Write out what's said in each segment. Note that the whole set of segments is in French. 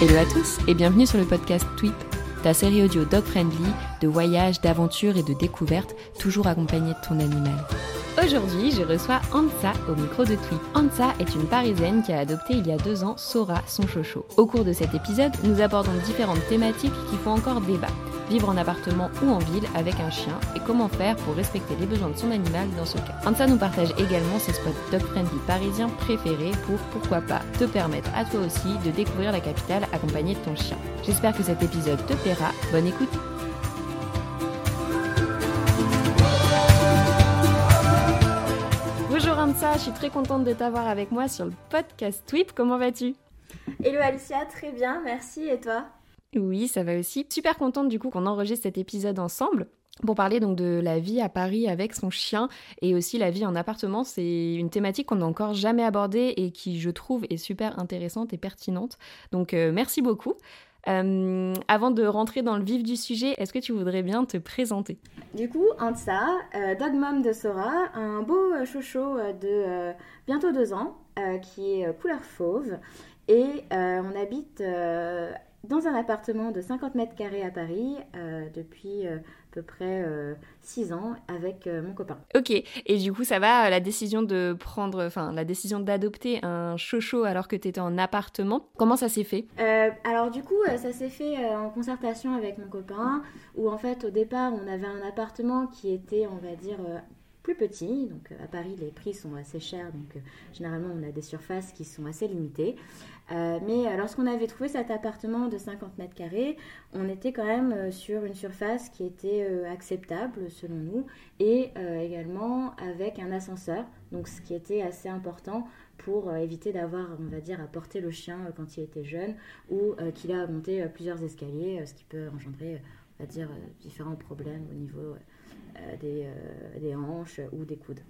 Hello à tous et bienvenue sur le podcast Tweep, ta série audio dog friendly de voyage, d'aventure et de découverte, toujours accompagnée de ton animal. Aujourd'hui, je reçois Ansa au micro de Tweep. Ansa est une Parisienne qui a adopté il y a deux ans Sora, son chocho. Au cours de cet épisode, nous abordons différentes thématiques qui font encore débat. Vivre en appartement ou en ville avec un chien et comment faire pour respecter les besoins de son animal dans ce cas. Ansa nous partage également ses spots dog-friendly parisiens préférés pour, pourquoi pas, te permettre à toi aussi de découvrir la capitale accompagnée de ton chien. J'espère que cet épisode te plaira. Bonne écoute Bonjour Ansa, je suis très contente de t'avoir avec moi sur le podcast Tweep. Comment vas-tu? Hello Alicia, très bien, merci. Et toi? Oui, ça va aussi. Super contente du coup qu'on enregistre cet épisode ensemble pour parler donc de la vie à Paris avec son chien et aussi la vie en appartement. C'est une thématique qu'on n'a encore jamais abordée et qui, je trouve, est super intéressante et pertinente. Donc, euh, merci beaucoup. Euh, avant de rentrer dans le vif du sujet, est-ce que tu voudrais bien te présenter? Du coup, Ansa, euh, dog mom de Sora, un beau euh, chouchou de bientôt deux ans, qui est couleur fauve. Et on habite dans un appartement de 50 mètres carrés à Paris depuis peu près 6 euh, ans avec euh, mon copain. Ok, et du coup ça va, la décision de prendre, enfin la décision d'adopter un chocho alors que tu étais en appartement, comment ça s'est fait? Euh, Alors du coup ça s'est fait en concertation avec mon copain, où en fait au départ on avait un appartement qui était on va dire plus petit. Donc à Paris, les prix sont assez chers, donc généralement on a des surfaces qui sont assez limitées. Euh, mais euh, lorsqu'on avait trouvé cet appartement de 50 mètres carrés, on était quand même euh, sur une surface qui était acceptable selon nous et également avec un ascenseur, donc ce qui était assez important pour éviter d'avoir, on va dire, à porter le chien quand il était jeune ou qu'il a monté plusieurs escaliers, ce qui peut engendrer, on va dire, différents problèmes au niveau des, des hanches ou des coudes.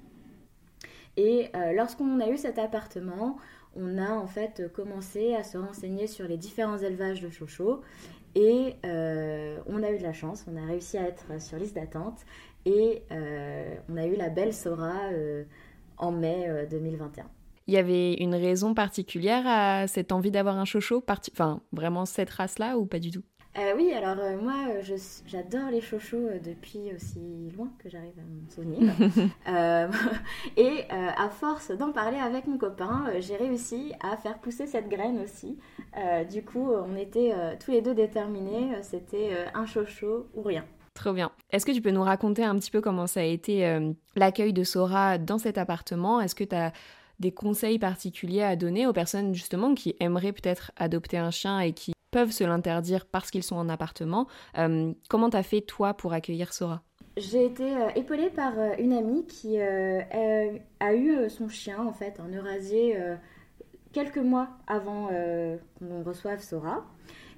Et lorsqu'on a eu cet appartement, on a en fait commencé à se renseigner sur les différents élevages de chocho et euh, on a eu de la chance, on a réussi à être sur liste d'attente et euh, on a eu la belle Sora euh, en mai 2021. Il y avait une raison particulière à cette envie d'avoir un chocho, enfin vraiment cette race-là ou pas du tout? Euh, oui, alors euh, moi, euh, j'adore les chochos depuis aussi loin que j'arrive à me souvenir. et à force d'en parler avec mon copain, j'ai réussi à faire pousser cette graine aussi. du coup, on était tous les deux déterminés, c'était un chocho ou rien. Trop bien. Est-ce que tu peux nous raconter un petit peu comment ça a été l'accueil de Sora dans cet appartement? Est-ce que tu as des conseils particuliers à donner aux personnes justement qui aimeraient peut-être adopter un chien et qui peuvent se l'interdire parce qu'ils sont en appartement. Euh, comment t'as fait toi pour accueillir Sora? J'ai été euh, épaulée par euh, une amie qui a eu son chien en fait en Eurasier quelques mois avant qu'on reçoive Sora.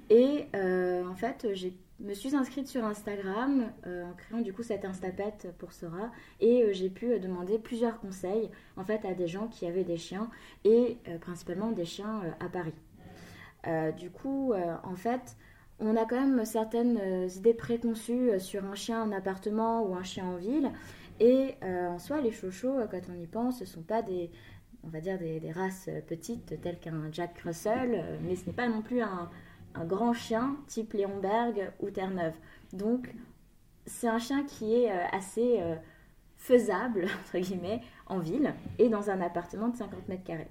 Et en fait, je me suis inscrite sur Instagram en créant du coup cette Instapet pour Sora et j'ai pu demander plusieurs conseils en fait à des gens qui avaient des chiens et principalement des chiens à Paris. Euh, du coup, euh, en fait, on a quand même certaines euh, idées préconçues sur un chien en appartement ou un chien en ville. Et en soi, les chochos, quand on y pense, ce ne sont pas des, on va dire des, races petites telles qu'un Jack Russell, mais ce n'est pas non plus un, grand chien type Léonberg ou Terre-Neuve. Donc, c'est un chien qui est assez faisable, entre guillemets, en ville et dans un appartement de 50 mètres carrés.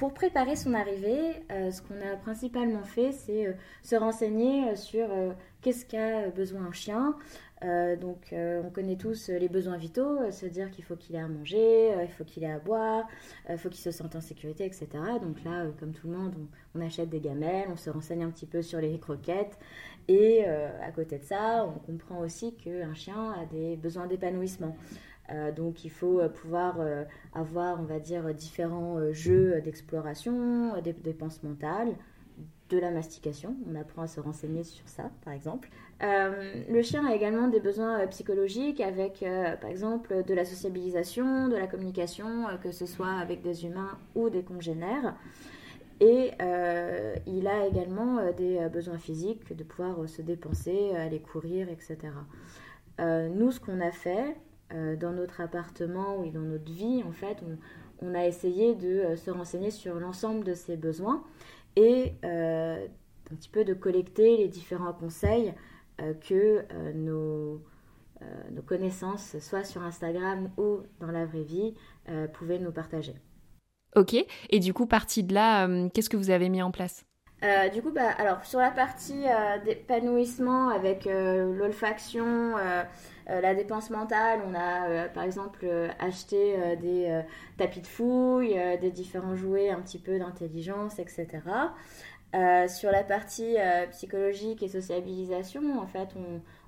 Pour préparer son arrivée, euh, ce qu'on a principalement fait, c'est euh, se renseigner euh, sur qu'est-ce qu'a besoin un chien. donc, on connaît tous les besoins vitaux, se dire qu'il faut qu'il ait à manger, il faut qu'il ait à boire, il faut qu'il se sente en sécurité, etc. Donc là, comme tout le monde, on, achète des gamelles, on se renseigne un petit peu sur les croquettes. Et à côté de ça, on comprend aussi qu'un chien a des besoins d'épanouissement. Donc il faut pouvoir avoir, on va dire, différents jeux d'exploration, des dépenses mentales, de la mastication. On apprend à se renseigner sur ça, par exemple. Euh, le chien a également des besoins euh, psychologiques avec, euh, par exemple, de la sociabilisation, de la communication, que ce soit avec des humains ou des congénères. Et il a également des besoins physiques, de pouvoir se dépenser, aller courir, etc. nous, ce qu'on a fait dans notre appartement ou dans notre vie, en fait, on, on a essayé de se renseigner sur l'ensemble de ces besoins et euh, un petit peu de collecter les différents conseils euh, que euh, nos, nos, connaissances, soit sur Instagram ou dans la vraie vie, pouvaient nous partager. Ok, et du coup, partie de là, qu'est-ce que vous avez mis en place? Du coup, bah, alors sur la partie d'épanouissement avec l'olfaction, la dépense mentale, on a par exemple acheté des tapis de fouille, des différents jouets un petit peu d'intelligence, etc. sur la partie psychologique et sociabilisation, en fait,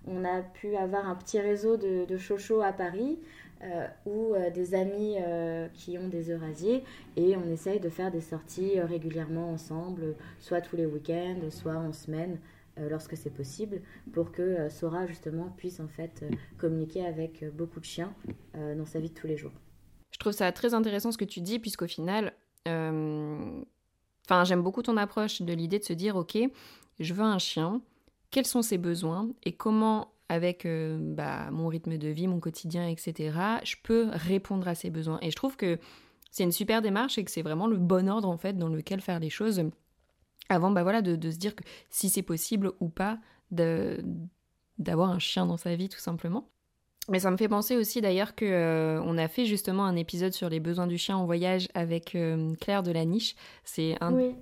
on, a pu avoir un petit réseau de, de à Paris euh, ou euh, des amis euh, qui ont des eurasiers et on essaye de faire des sorties régulièrement ensemble, soit tous les week-ends, soit en semaine lorsque c'est possible, pour que Sora justement puisse en fait communiquer avec beaucoup de chiens dans sa vie de tous les jours. Je trouve ça très intéressant ce que tu dis, puisqu'au final, enfin j'aime beaucoup ton approche de l'idée de se dire, ok, je veux un chien, quels sont ses besoins et comment avec euh, bah, mon rythme de vie, mon quotidien, etc., je peux répondre à ses besoins. Et je trouve que c'est une super démarche et que c'est vraiment le bon ordre en fait dans lequel faire les choses avant bah, voilà, de, se dire que si c'est possible ou pas d'avoir un chien dans sa vie tout simplement. Mais ça me fait penser aussi d'ailleurs que euh, on a fait justement un épisode sur les besoins du chien en voyage avec euh, Claire de la Niche. C'est un, oui,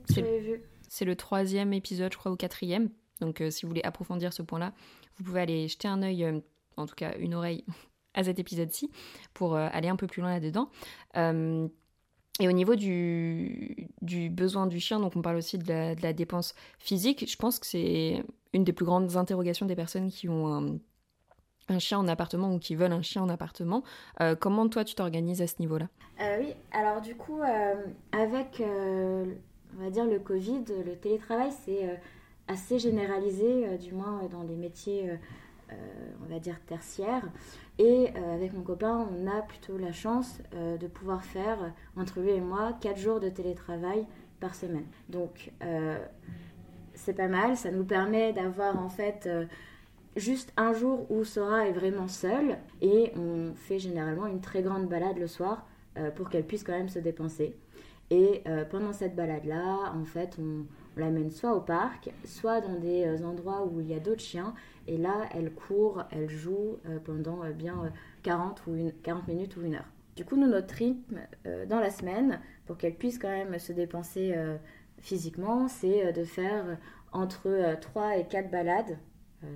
c'est le troisième épisode, je crois, ou quatrième. Donc si vous voulez approfondir ce point-là, vous pouvez aller jeter un œil, euh, en tout cas une oreille, à cet épisode-ci pour euh, aller un peu plus loin là-dedans. Euh, et au niveau du, du, besoin du chien, donc on parle aussi de la, dépense physique, je pense que c'est une des plus grandes interrogations des personnes qui ont un, chien en appartement ou qui veulent un chien en appartement. comment toi tu t'organises à ce niveau-là? Oui, alors du coup, avec, on va dire, le Covid, le télétravail, c'est assez généralisé, euh, du moins euh, dans les métiers, euh, on va dire, tertiaires. Et avec mon copain, on a plutôt la chance de pouvoir faire, entre lui et moi, 4 jours de télétravail par semaine. Donc, c'est pas mal. Ça nous permet d'avoir en fait juste un jour où Sora est vraiment seule et on fait généralement une très grande balade le soir pour qu'elle puisse quand même se dépenser. Et pendant cette balade-là, en fait, on l'amène soit au parc, soit dans des euh, endroits où il y a d'autres chiens. Et là, elle court, elle joue euh, pendant euh, bien 40, ou une, 40 minutes ou une heure. Du coup, nous, notre rythme dans la semaine, pour qu'elle puisse quand même se dépenser physiquement, c'est de faire entre 3 et 4 balades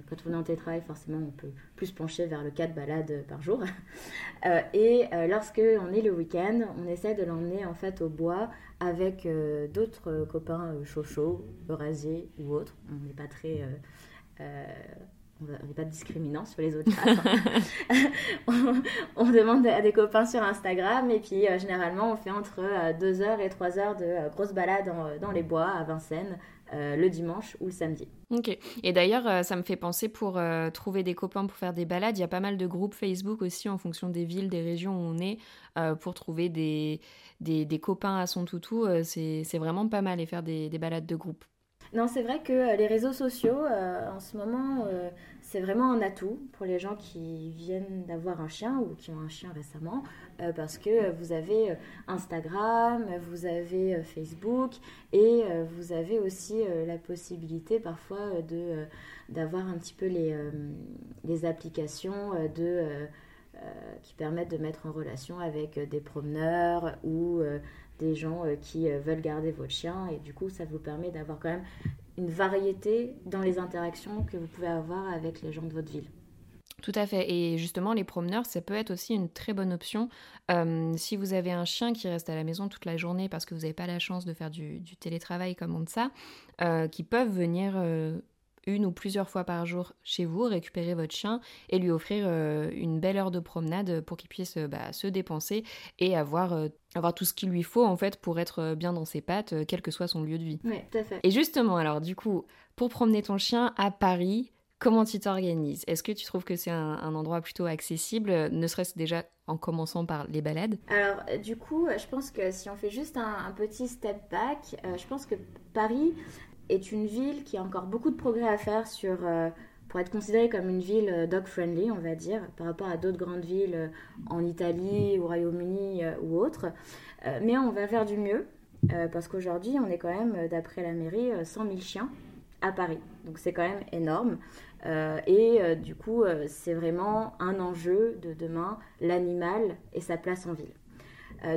quand on est en télétravail, forcément, on peut plus pencher vers le 4 balades par jour. Et lorsque on est le week-end, on essaie de l'emmener en fait au bois avec d'autres copains chauds, eurasiers ou autres. On n'est pas très on n'est pas discriminant sur les autres on, demande à des copains sur Instagram et puis généralement on fait entre 2 heures et 3 heures de grosses balades dans les bois à Vincennes euh, le dimanche ou le samedi. Ok. Et d'ailleurs, euh, ça me fait penser pour euh, trouver des copains pour faire des balades. Il y a pas mal de groupes Facebook aussi en fonction des villes, des régions où on est, pour trouver des, des, copains à son toutou. c'est vraiment pas mal et faire des, des balades de groupe. Non, c'est vrai que les réseaux sociaux, en ce moment, c'est vraiment un atout pour les gens qui viennent d'avoir un chien ou qui ont un chien récemment, euh, parce que vous avez euh, Instagram, vous avez euh, Facebook et vous avez aussi la possibilité parfois d'avoir un petit peu les, applications qui permettent de mettre en relation avec des promeneurs ou des gens qui veulent garder votre chien et du coup ça vous permet d'avoir quand même une variété dans les interactions que vous pouvez avoir avec les gens de votre ville. Tout à fait. Et justement, les promeneurs, ça peut être aussi une très bonne option. Euh, si vous avez un chien qui reste à la maison toute la journée parce que vous n'avez pas la chance de faire du, télétravail comme on dit ça, euh, qui peuvent venir euh, une ou plusieurs fois par jour chez vous, récupérer votre chien et lui offrir une belle heure de promenade pour qu'il puisse bah, se dépenser et avoir, avoir tout ce qu'il lui faut en fait pour être bien dans ses pattes, quel que soit son lieu de vie. Oui, tout à fait. Et justement, alors du coup, pour promener ton chien à Paris, Comment tu t'organises? Est-ce que tu trouves que c'est un, endroit plutôt accessible, ne serait-ce déjà en commençant par les balades? Alors, euh, du coup, je pense que si on fait juste un, petit step back, euh, je pense que Paris est une ville qui a encore beaucoup de progrès à faire sur, euh, pour être considérée comme une ville dog-friendly, on va dire, par rapport à d'autres grandes villes en Italie, au Royaume-Uni ou autres. mais on va faire du mieux, parce qu'aujourd'hui, on est quand même, d'après la mairie, 100 000 chiens à Paris. Donc c'est quand même énorme. Euh, et euh, du coup, euh, c'est vraiment un enjeu de demain, l'animal et sa place en ville.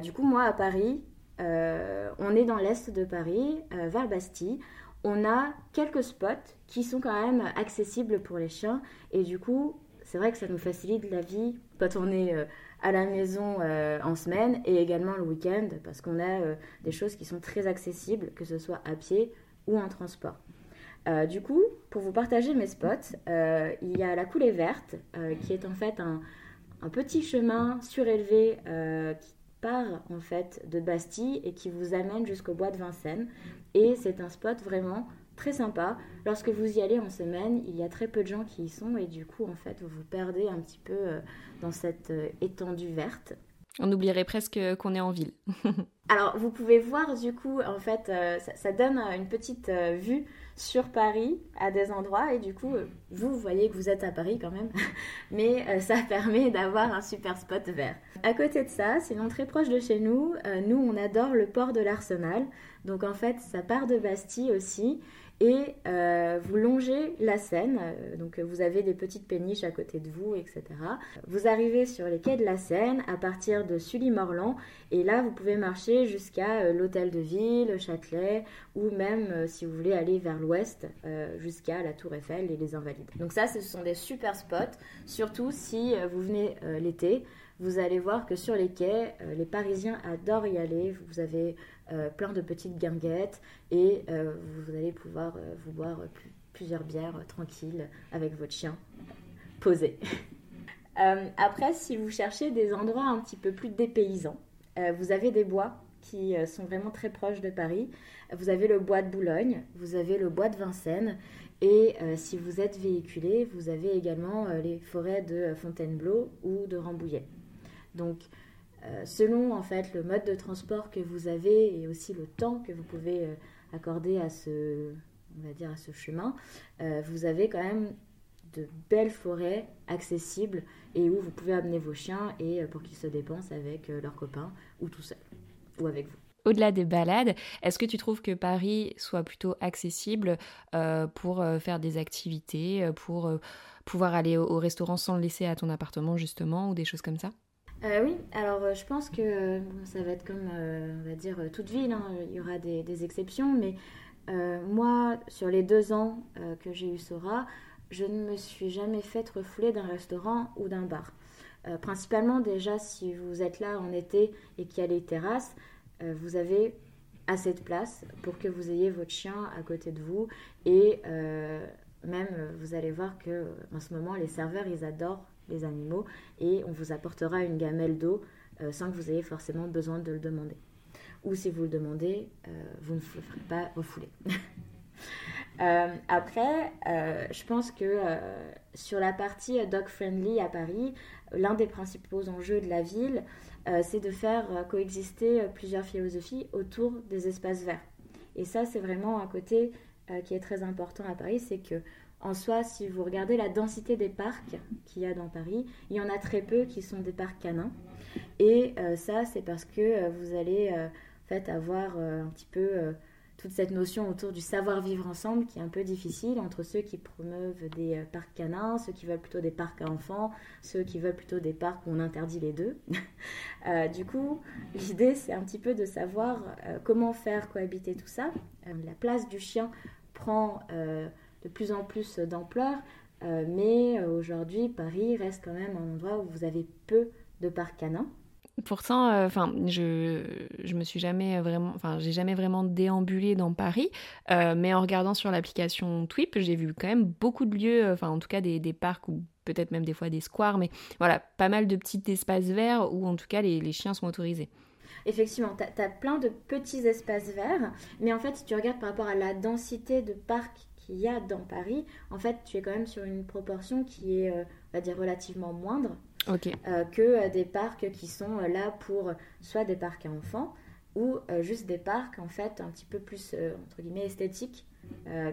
du coup, moi, à Paris, on est dans l'est de Paris, vers Bastille. On a quelques spots qui sont quand même accessibles pour les chiens. Et du coup, c'est vrai que ça nous facilite la vie quand on est à la maison en semaine et également le week-end parce qu'on a des choses qui sont très accessibles, que ce soit à pied ou en transport. Euh, du coup, pour vous partager mes spots, euh, il y a la coulée verte, euh, qui est en fait un, petit chemin surélevé qui part en fait de Bastille et qui vous amène jusqu'au bois de Vincennes. Et c'est un spot vraiment très sympa. Lorsque vous y allez en semaine, il y a très peu de gens qui y sont et du coup, en fait, vous vous perdez un petit peu dans cette étendue verte. On oublierait presque qu'on est en ville. Alors, vous pouvez voir du coup, en fait, ça, donne une petite vue sur Paris à des endroits et du coup vous, voyez que vous êtes à Paris quand même mais euh, ça permet d'avoir un super spot vert. À côté de ça, sinon très proche de chez nous, euh, nous on adore le port de l'Arsenal donc en fait ça part de Bastille aussi et euh, vous longez la Seine, donc vous avez des petites péniches à côté de vous, etc. Vous arrivez sur les quais de la Seine à partir de Sully-Morland et là vous pouvez marcher jusqu'à l'hôtel de ville, le Châtelet ou même si vous voulez aller vers l'ouest jusqu'à la Tour Eiffel et les Invalides. Donc ça ce sont des super spots, surtout si vous venez l'été. Vous allez voir que sur les quais, les Parisiens adorent y aller. Vous avez euh, plein de petites guinguettes et euh, vous allez pouvoir euh, vous boire plusieurs bières tranquilles avec votre chien posé. après, si vous cherchez des endroits un petit peu plus dépaysants, vous avez des bois qui sont vraiment très proches de Paris. Vous avez le bois de Boulogne, vous avez le bois de Vincennes, et si vous êtes véhiculé, vous avez également les forêts de Fontainebleau ou de Rambouillet. Donc, euh, selon en fait le mode de transport que vous avez et aussi le temps que vous pouvez euh, accorder à ce, on va dire à ce chemin, euh, vous avez quand même de belles forêts accessibles et où vous pouvez amener vos chiens et pour qu'ils se dépensent avec leurs copains ou tout seul ou avec vous. Au-delà des balades, est-ce que tu trouves que Paris soit plutôt accessible pour faire des activités, pour pouvoir aller au restaurant sans le laisser à ton appartement justement ou des choses comme ça? Euh, oui, alors euh, je pense que euh, ça va être comme, on va dire, toute ville, hein. il y aura des, exceptions, mais moi, sur les deux ans que j'ai eu Sora, je ne me suis jamais fait refouler d'un restaurant ou d'un bar. principalement déjà, si vous êtes là en été et qu'il y a les terrasses, vous avez assez de place pour que vous ayez votre chien à côté de vous et même vous allez voir que en ce moment les serveurs ils adorent les animaux et on vous apportera une gamelle d'eau euh, sans que vous ayez forcément besoin de le demander. Ou si vous le demandez, euh, vous ne vous ferez pas refouler. euh, après, euh, je pense que sur la partie dog friendly à Paris, l'un des principaux enjeux de la ville, c'est de faire coexister plusieurs philosophies autour des espaces verts. Et ça, c'est vraiment un côté qui est très important à Paris, c'est que en soi, si vous regardez la densité des parcs qu'il y a dans Paris, il y en a très peu qui sont des parcs canins. Et euh, ça, c'est parce que euh, vous allez euh, fait, avoir un petit peu toute cette notion autour du savoir-vivre ensemble qui est un peu difficile entre ceux qui promeuvent des parcs canins, ceux qui veulent plutôt des parcs à enfants, ceux qui veulent plutôt des parcs où on interdit les deux. du coup, l'idée, c'est un petit peu de savoir comment faire cohabiter tout ça. la place du chien prend de plus en plus d'ampleur. Euh, mais euh, aujourd'hui, Paris reste quand même un endroit où vous avez peu de parcs canins. Pourtant, euh, enfin, je, je me suis jamais vraiment, déambulé dans Paris, euh, mais en regardant sur l'application Twip, j'ai vu quand même beaucoup de lieux, enfin, en tout cas des, parcs ou peut-être même des fois des squares, mais voilà, pas mal de petits espaces verts où en tout cas les, les chiens sont autorisés. Effectivement, tu as, plein de petits espaces verts, mais en fait, si tu regardes par rapport à la densité de parcs qu'il y a dans Paris, en fait, tu es quand même sur une proportion qui est, euh, on va dire, relativement moindre euh, que euh, des parcs qui sont là pour soit des parcs à enfants ou juste des parcs, en fait, un petit peu plus, entre guillemets, esthétiques,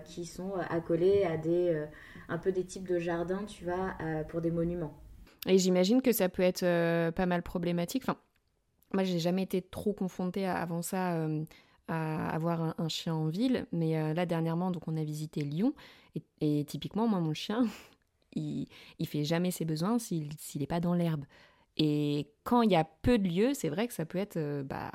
qui sont accolés à des, un peu des types de jardins, tu vois, pour des monuments. Et j'imagine que ça peut être pas mal problématique. Enfin, moi, j'ai jamais été trop confrontée avant ça euh, à avoir un, chien en ville, mais euh, là dernièrement, donc on a visité Lyon et, typiquement, moi, mon chien, il, il fait jamais ses besoins s'il n'est pas dans l'herbe. Et quand il y a peu de lieux, c'est vrai que ça peut être euh, bah,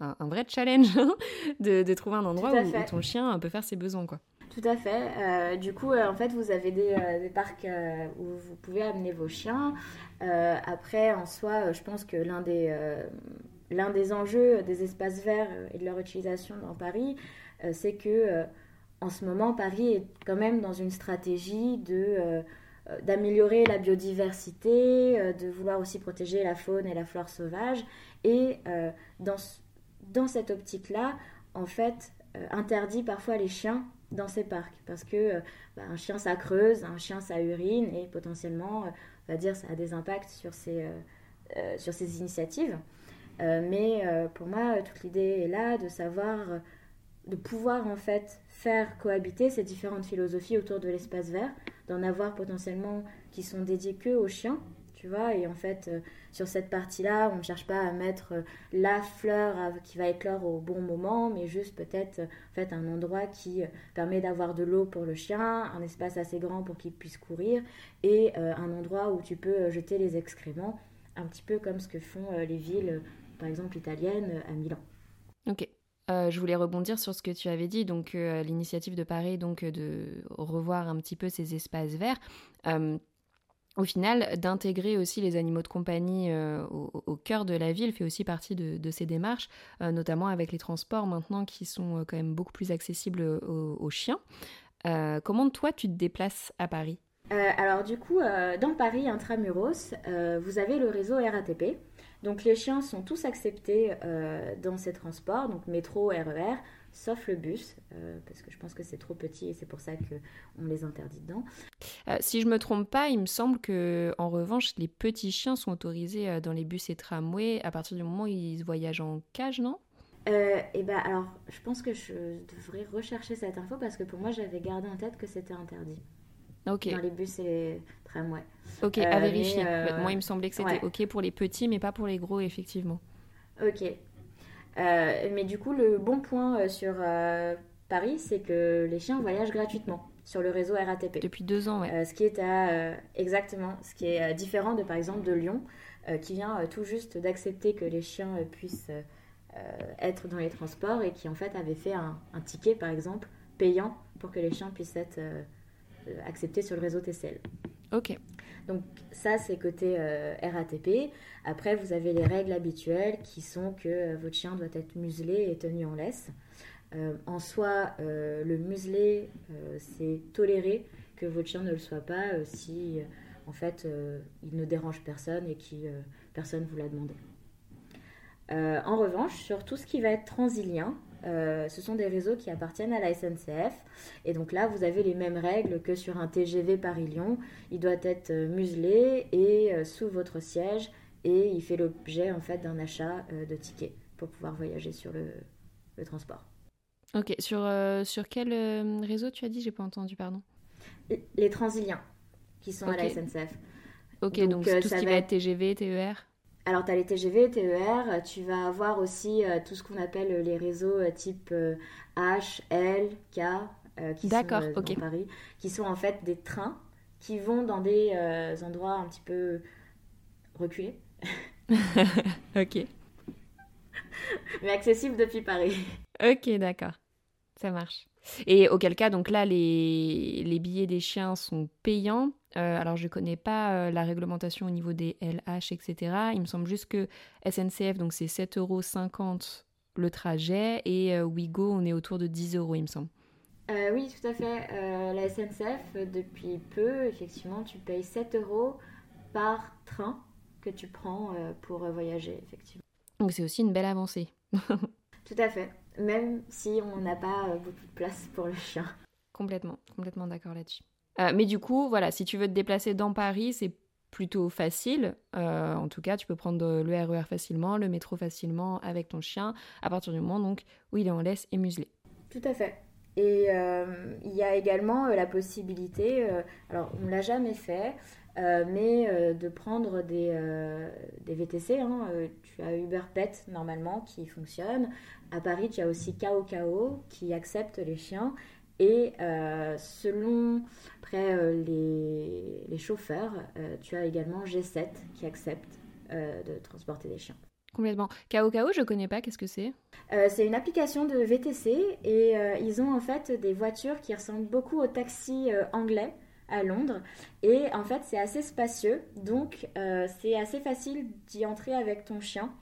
un, vrai challenge hein, de, trouver un endroit où, ton chien peut faire ses besoins, quoi. Tout à fait. du coup, en fait, vous avez des, des parcs où vous pouvez amener vos chiens. après, en soi, je pense que l'un des, l'un des enjeux des espaces verts euh, et de leur utilisation dans Paris, euh, c'est que euh, en ce moment, Paris est quand même dans une stratégie de d'améliorer la biodiversité, de vouloir aussi protéger la faune et la flore sauvage. Et dans, dans cette optique-là, en fait, interdit parfois les chiens dans ces parcs. Parce que bah, un chien, ça creuse, un chien, ça urine, et potentiellement, on va dire, ça a des impacts sur ces, sur ces initiatives. Euh, mais euh, pour moi, toute l'idée est là de savoir, euh, de pouvoir en fait faire cohabiter ces différentes philosophies autour de l'espace vert, d'en avoir potentiellement qui sont dédiés que aux chiens, tu vois, et en fait, sur cette partie-là, on ne cherche pas à mettre la fleur qui va éclore au bon moment, mais juste peut-être en fait, un endroit qui permet d'avoir de l'eau pour le chien, un espace assez grand pour qu'il puisse courir, et un endroit où tu peux jeter les excréments, un petit peu comme ce que font les villes par exemple italienne euh, à Milan. Ok. Euh, je voulais rebondir sur ce que tu avais dit, donc euh, l'initiative de Paris, donc de revoir un petit peu ces espaces verts. au final, d'intégrer aussi les animaux de compagnie au, cœur de la ville fait aussi partie de, ces démarches, notamment avec les transports maintenant qui sont quand même beaucoup plus accessibles aux, chiens. comment toi tu te déplaces à Paris? Alors du coup, dans Paris intramuros, vous avez le réseau RATP. Donc les chiens sont tous acceptés euh, dans ces transports, donc métro, RER, sauf le bus, euh, parce que je pense que c'est trop petit et c'est pour ça qu'on les interdit dedans. Euh, si je me trompe pas, il me semble que en revanche, les petits chiens sont autorisés dans les bus et tramways à partir du moment où ils voyagent en cage, non? Et eh ben alors, je pense que je devrais rechercher cette info parce que pour moi, j'avais gardé en tête que c'était interdit. Ok. Dans les bus et les tramways. Ok, à euh, vérifier. Euh, moi, il me semblait que c'était ok pour les petits, mais pas pour les gros, effectivement. Ok. Euh, mais du coup, le bon point sur Paris, c'est que les chiens voyagent gratuitement sur le réseau RATP. Depuis deux ans, ouais. ce qui est à, exactement, ce qui est différent de par exemple de Lyon, qui vient tout juste d'accepter que les chiens puissent être dans les transports et qui en fait avait fait un, un, ticket par exemple payant pour que les chiens puissent être acceptés sur le réseau TCL. Ok. Donc ça, c'est côté euh, RATP. Après, vous avez les règles habituelles qui sont que euh, votre chien doit être muselé et tenu en laisse. Euh, en soi, le muselé, c'est toléré que votre chien ne le soit pas si, en fait, il ne dérange personne et que personne vous l'a demandé. en revanche, sur tout ce qui va être transilien, euh, ce sont des réseaux qui appartiennent à la SNCF. Et donc là, vous avez les mêmes règles que sur un TGV Paris-Lyon. Il doit être euh, muselé et euh, sous votre siège et il fait l'objet en fait d'un achat de tickets pour pouvoir voyager sur le, transport. Ok, sur, sur quel réseau tu as dit? J'ai pas entendu, pardon. Les transiliens qui sont à la SNCF. Ok, donc, tout ce qui va être TGV, TER alors, tu as les TGV, TER, tu vas avoir aussi euh, tout ce qu'on appelle les réseaux euh, type euh, H, L, K, qui sont dans Paris, qui sont en fait des trains qui vont dans des endroits un petit peu reculés. ok. Mais accessibles depuis Paris. Ok, d'accord. Ça marche. Et auquel cas, donc là, les, les billets des chiens sont payants. Euh, alors, je ne connais pas euh, la réglementation au niveau des LH, etc. Il me semble juste que SNCF, donc c'est 7,50 euros le trajet et euh, Wigo, on est autour de 10 euros, il me semble. oui, tout à fait. la SNCF, depuis peu, effectivement, tu payes 7 euros par train que tu prends pour voyager, effectivement. Donc, c'est aussi une belle avancée. tout à fait. Même si on n'a pas beaucoup de place pour le chien. Complètement, complètement d'accord là-dessus. Euh, mais du coup, voilà, si tu veux te déplacer dans Paris, c'est plutôt facile. Euh, en tout cas, tu peux prendre le RER e facilement, le métro facilement avec ton chien, à partir du moment donc, où il est en laisse et muselé. Tout à fait. Et euh, il y a également la possibilité, alors on ne l'a jamais fait, mais de prendre des, des VTC. Hein, tu as Uber Pet normalement qui fonctionne. À Paris, tu as aussi KO qui accepte les chiens. Et euh, selon après, euh, les, les, chauffeurs, euh, tu as également G7 qui accepte de transporter des chiens. Complètement. KO KO, je connais pas, qu'est-ce que c'est? C'est une application de VTC et ils ont en fait des voitures qui ressemblent beaucoup aux taxis anglais à Londres. Et en fait, c'est assez spacieux, donc c'est assez facile d'y entrer avec ton chien.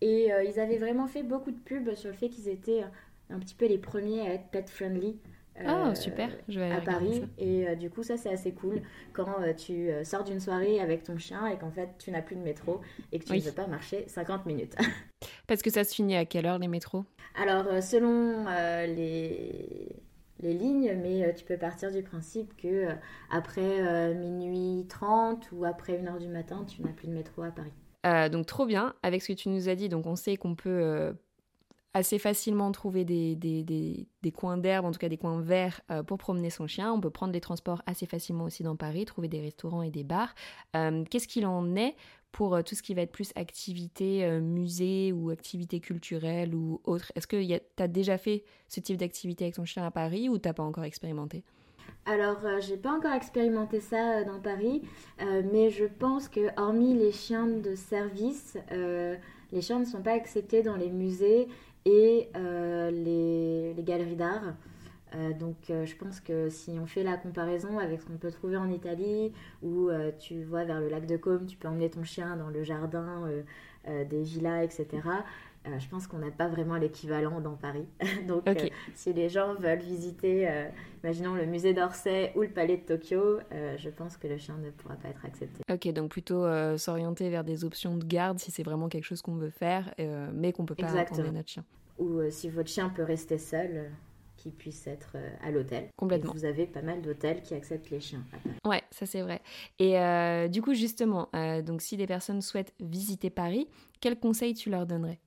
Et ils avaient vraiment fait beaucoup de pubs sur le fait qu'ils étaient un petit peu les premiers à être pet friendly. Ah, super, je vais à Paris. Et euh, du coup, ça, c'est assez cool quand euh, tu sors d'une soirée avec ton chien et qu'en fait, tu n'as plus de métro et que tu ne veux pas marcher 50 minutes. Parce que ça se finit à quelle heure les métros? Alors, selon les, les lignes, mais tu peux partir du principe que après minuit 30 ou après 1h du matin, tu n'as plus de métro à Paris. donc, trop bien. Avec ce que tu nous as dit, donc on sait qu'on peut assez facilement trouver des, des, des, coins d'herbe, en tout cas des coins verts euh, pour promener son chien. On peut prendre les transports assez facilement aussi dans Paris, trouver des restaurants et des bars. Euh, qu'est-ce qu'il en est pour euh, tout ce qui va être plus activité musée ou activité culturelle ou autre? Est-ce que tu as déjà fait ce type d'activité avec ton chien à Paris ou t'as pas encore expérimenté? Alors, j'ai pas encore expérimenté ça dans Paris, mais je pense que hormis les chiens de service, les chiens ne sont pas acceptés dans les musées et euh, les, galeries d'art. Euh, donc euh, je pense que si on fait la comparaison avec ce qu'on peut trouver en Italie, où tu vois vers le lac de Côme, tu peux emmener ton chien dans le jardin des villas, etc. je pense qu'on n'a pas vraiment l'équivalent dans Paris. donc si les gens veulent visiter, imaginons le musée d'Orsay ou le palais de Tokyo, je pense que le chien ne pourra pas être accepté. Ok, donc plutôt s'orienter vers des options de garde si c'est vraiment quelque chose qu'on veut faire, mais qu'on peut pas emmener notre chien ou euh, si votre chien peut rester seul, euh, qu'il puisse être euh, à l'hôtel. Complètement. vous avez pas mal d'hôtels qui acceptent les chiens. Ouais, ça c'est vrai. Et du coup, justement, donc si des personnes souhaitent visiter Paris, quels conseils tu leur donnerais?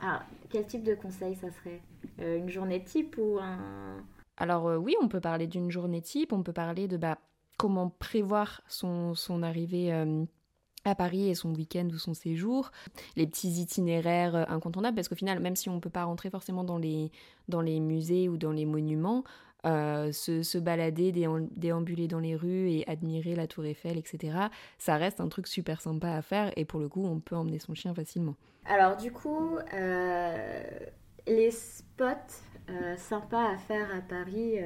Ah, quel type de conseil ça serait? Une journée type ou un... Alors oui, on peut parler d'une journée type, on peut parler de bah, comment prévoir son, son arrivée à Paris et son week-end ou son séjour, les petits itinéraires euh, incontournables, parce qu'au final, même si on ne peut pas rentrer forcément dans les, dans les musées ou dans les monuments, euh, se, balader, déambuler dans les rues et admirer la tour Eiffel, etc., ça reste un truc super sympa à faire et pour le coup, on peut emmener son chien facilement. Alors du coup, euh, les spots sympas à faire à Paris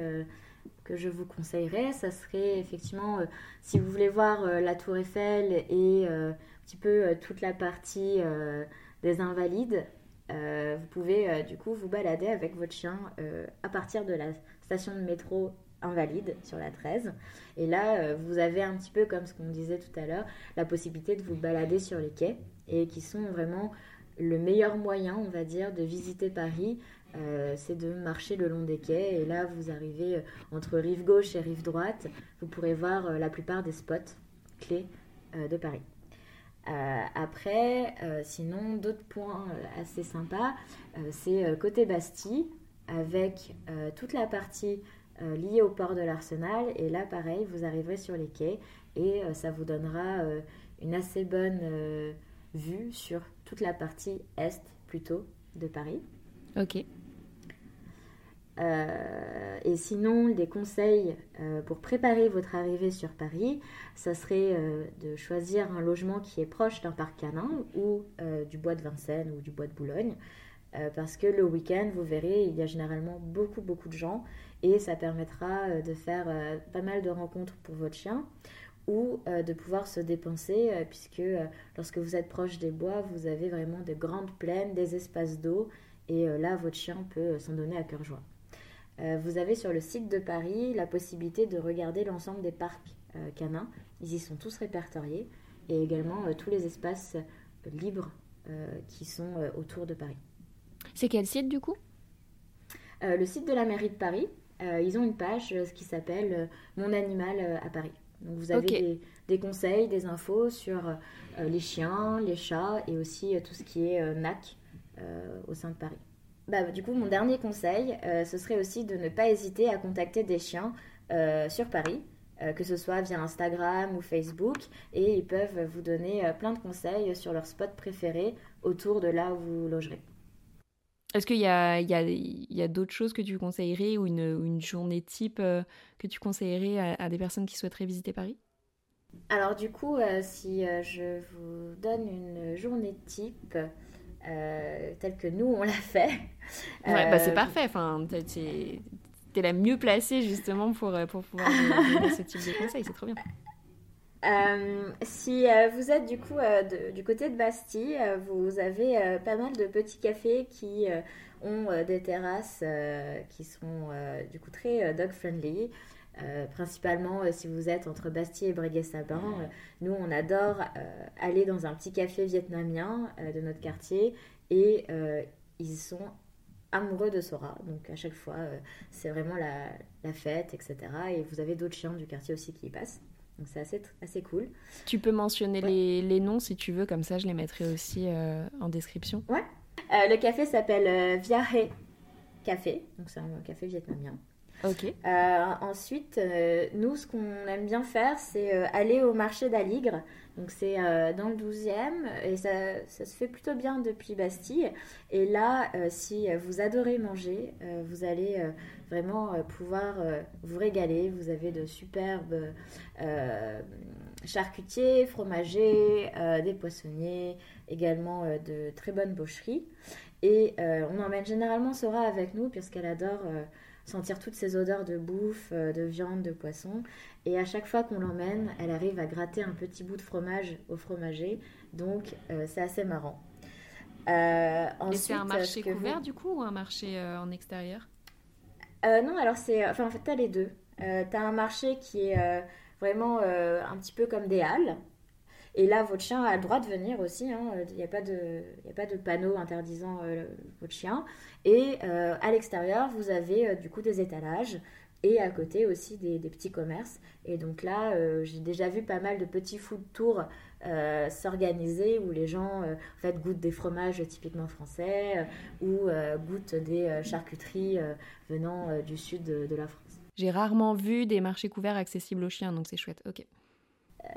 que je vous conseillerais, ça serait effectivement, euh, si vous voulez voir euh, la tour Eiffel et euh, un petit peu toute la partie des invalides, vous pouvez du coup vous balader avec votre chien à partir de la station de métro invalide sur la 13. Et là, vous avez un petit peu, comme ce qu'on disait tout à l'heure, la possibilité de vous balader sur les quais et qui sont vraiment le meilleur moyen, on va dire, de visiter Paris euh, c'est de marcher le long des quais et là vous arrivez euh, entre rive gauche et rive droite, vous pourrez voir euh, la plupart des spots clés de Paris. après, sinon d'autres points assez sympas, c'est côté Bastille avec toute la partie liée au port de l'Arsenal et là pareil vous arriverez sur les quais et ça vous donnera une assez bonne vue sur toute la partie est plutôt de Paris. Ok. Euh, et sinon, des conseils euh, pour préparer votre arrivée sur Paris, ça serait euh, de choisir un logement qui est proche d'un parc canin ou du bois de Vincennes ou du bois de Boulogne. Parce que le week-end, vous verrez, il y a généralement beaucoup, beaucoup de gens et ça permettra de faire pas mal de rencontres pour votre chien ou de pouvoir se dépenser, puisque lorsque vous êtes proche des bois, vous avez vraiment de grandes plaines, des espaces d'eau, et là, votre chien peut s'en donner à cœur joie. vous avez sur le site de Paris la possibilité de regarder l'ensemble des parcs canins. Ils y sont tous répertoriés, et également tous les espaces libres qui sont autour de Paris. C'est quel site du coup? Le site de la mairie de Paris. ils ont une page qui s'appelle Mon animal à Paris. Donc vous avez des, conseils, des infos sur euh, les chiens, les chats et aussi euh, tout ce qui est euh, NAC au sein de Paris. Bah, du coup, mon dernier conseil, ce serait aussi de ne pas hésiter à contacter des chiens sur Paris, que ce soit via Instagram ou Facebook, et ils peuvent vous donner plein de conseils sur leur spot préféré autour de là où vous logerez. Est-ce qu'il y a, il y a, y a d'autres choses que tu conseillerais ou une, une journée type euh, que tu conseillerais à, des personnes qui souhaiteraient visiter Paris? Alors du coup, euh, si euh, je vous donne une journée type telle que nous, on l'a fait. Ouais, bah c'est parfait. Enfin, t'es, es la mieux placée justement pour, pour pouvoir donner ce type de conseils. C'est trop bien. Si vous êtes du coup du côté de Bastille, vous avez pas mal de petits cafés qui ont des terrasses qui sont du coup très dog friendly. principalement si vous êtes entre Bastille et Breguet-Sabin, nous on adore aller dans un petit café vietnamien de notre quartier et ils sont amoureux de Sora. Donc à chaque fois, c'est vraiment la, la, fête, etc. Et vous avez d'autres chiens du quartier aussi qui y passent. Donc c'est assez, assez cool. Tu peux mentionner les, les, noms si tu veux, comme ça je les mettrai aussi euh, en description. Ouais. Euh, le café s'appelle euh, Viahe Café, donc c'est un café vietnamien. Ok. ensuite, nous, ce qu'on aime bien faire, c'est aller au marché d'Aligre. Donc c'est dans le 12e et ça, se fait plutôt bien depuis Bastille. Et là, si vous adorez manger, vous allez vraiment euh, pouvoir euh, vous régaler. Vous avez de superbes euh, charcutiers, fromagers, des poissonniers, également de très bonnes boucheries. Et on emmène généralement Sora avec nous puisqu'elle adore sentir toutes ces odeurs de bouffe, de viande, de poisson. Et à chaque fois qu'on l'emmène, elle arrive à gratter un petit bout de fromage au fromager. Donc c'est assez marrant. Euh, Et c'est un marché couvert du coup ou un marché en extérieur? Euh, non, alors c'est. Enfin, en fait, t'as les deux. Euh, t'as un marché qui est euh, vraiment un petit peu comme des halles. Et là, votre chien a le droit de venir aussi. Hein. Il n'y a, pas de, de panneau interdisant votre chien. Et à l'extérieur, vous avez du coup des étalages et à côté aussi des, petits commerces. Et donc là, j'ai déjà vu pas mal de petits food tours euh, s'organiser où les gens euh, en fait, goûtent des fromages typiquement français euh, ou goûtent des charcuteries venant du sud de, la France. J'ai rarement vu des marchés couverts accessibles aux chiens, donc c'est chouette. Ok.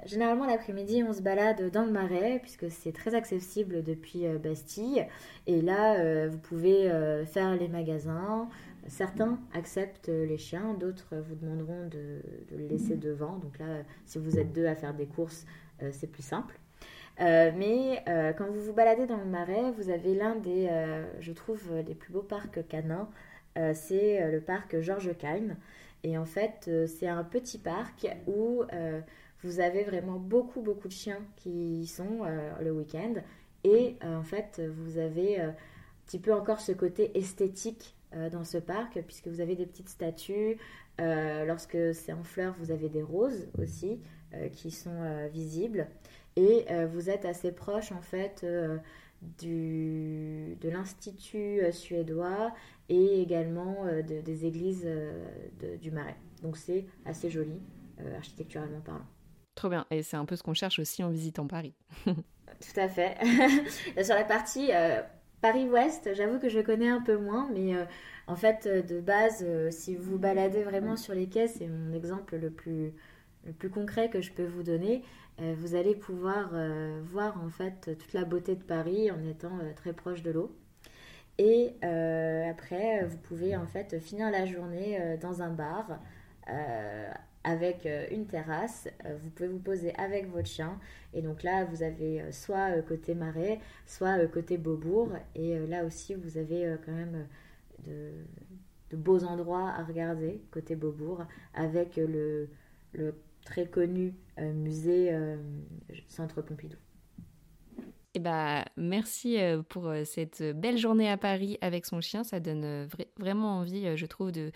Généralement, l'après-midi, on se balade dans le marais, puisque c'est très accessible depuis Bastille. Et là, vous pouvez faire les magasins. Certains acceptent les chiens, d'autres vous demanderont de, de, le laisser devant. Donc là, si vous êtes deux à faire des courses, euh, c'est plus simple. Euh, mais euh, quand vous vous baladez dans le marais, vous avez l'un des, je trouve, les plus beaux parcs canins. c'est le parc Georges Kine. Et en fait, c'est un petit parc où vous avez vraiment beaucoup, beaucoup de chiens qui y sont le week-end. Et en fait, vous avez un petit peu encore ce côté esthétique dans ce parc, puisque vous avez des petites statues. lorsque c'est en fleurs, vous avez des roses aussi. Euh, qui sont euh, visibles. Et euh, vous êtes assez proche en fait du, de l'Institut suédois et également des églises du Marais. Donc c'est assez joli, architecturalement parlant. Trop bien, et c'est un peu ce qu'on cherche aussi en visitant Paris. Tout à fait. Sur la partie Paris-Ouest, j'avoue que je connais un peu moins, mais en fait, de base, si vous baladez vraiment sur les quais, c'est mon exemple le plus, le plus concret que je peux vous donner, euh, vous allez pouvoir euh, voir en fait toute la beauté de Paris en étant euh, très proche de l'eau. Et après, vous pouvez en fait finir la journée dans un bar avec une terrasse. vous pouvez vous poser avec votre chien. Et donc là, vous avez soit côté marais, soit côté Beaubourg. Et là aussi, vous avez quand même de, beaux endroits à regarder côté Beaubourg avec le, le très connu musée Centre Pompidou. Eh bah, merci euh, pour euh, cette belle journée à Paris avec son chien. Ça donne euh, vraiment envie, je trouve, de,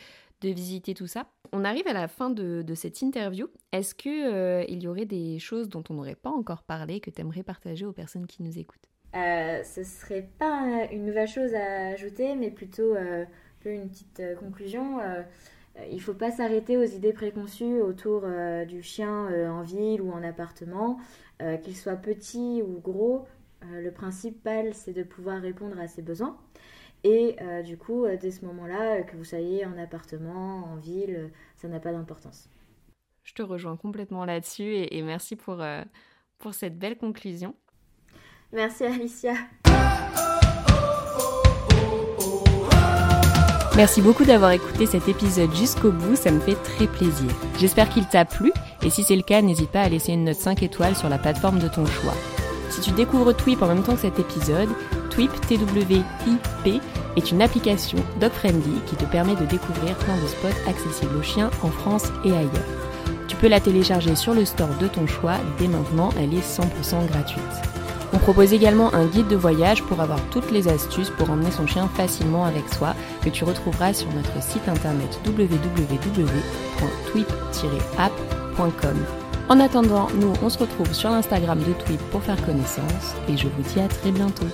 visiter tout ça. On arrive à la fin de, cette interview. Est-ce qu'il il y aurait des choses dont on n'aurait pas encore parlé que tu aimerais partager aux personnes qui nous écoutent? Ce serait pas une nouvelle chose à ajouter, mais plutôt une petite conclusion. il ne faut pas s'arrêter aux idées préconçues autour du chien en ville ou en appartement, qu'il soit petit ou gros. Euh, le principal, c'est de pouvoir répondre à ses besoins. Et euh, du coup, euh, dès ce moment-là, que vous soyez en appartement, en ville, ça n'a pas d'importance. Je te rejoins complètement là-dessus et, merci pour, pour cette belle conclusion. Merci Alicia. Merci beaucoup d'avoir écouté cet épisode jusqu'au bout, ça me fait très plaisir. J'espère qu'il t'a plu et si c'est le cas, n'hésite pas à laisser une note 5 étoiles sur la plateforme de ton choix. Si tu découvres Twip en même temps que cet épisode, Twip, T-W-I-P, est une application dog-friendly qui te permet de découvrir plein de spots accessibles aux chiens en France et ailleurs. Tu peux la télécharger sur le store de ton choix, dès maintenant elle est 100% gratuite. On propose également un guide de voyage pour avoir toutes les astuces pour emmener son chien facilement avec soi que tu retrouveras sur notre site internet www.twip-app.com. En attendant, nous, on se retrouve sur l'Instagram de Tweet pour faire connaissance et je vous dis à très bientôt.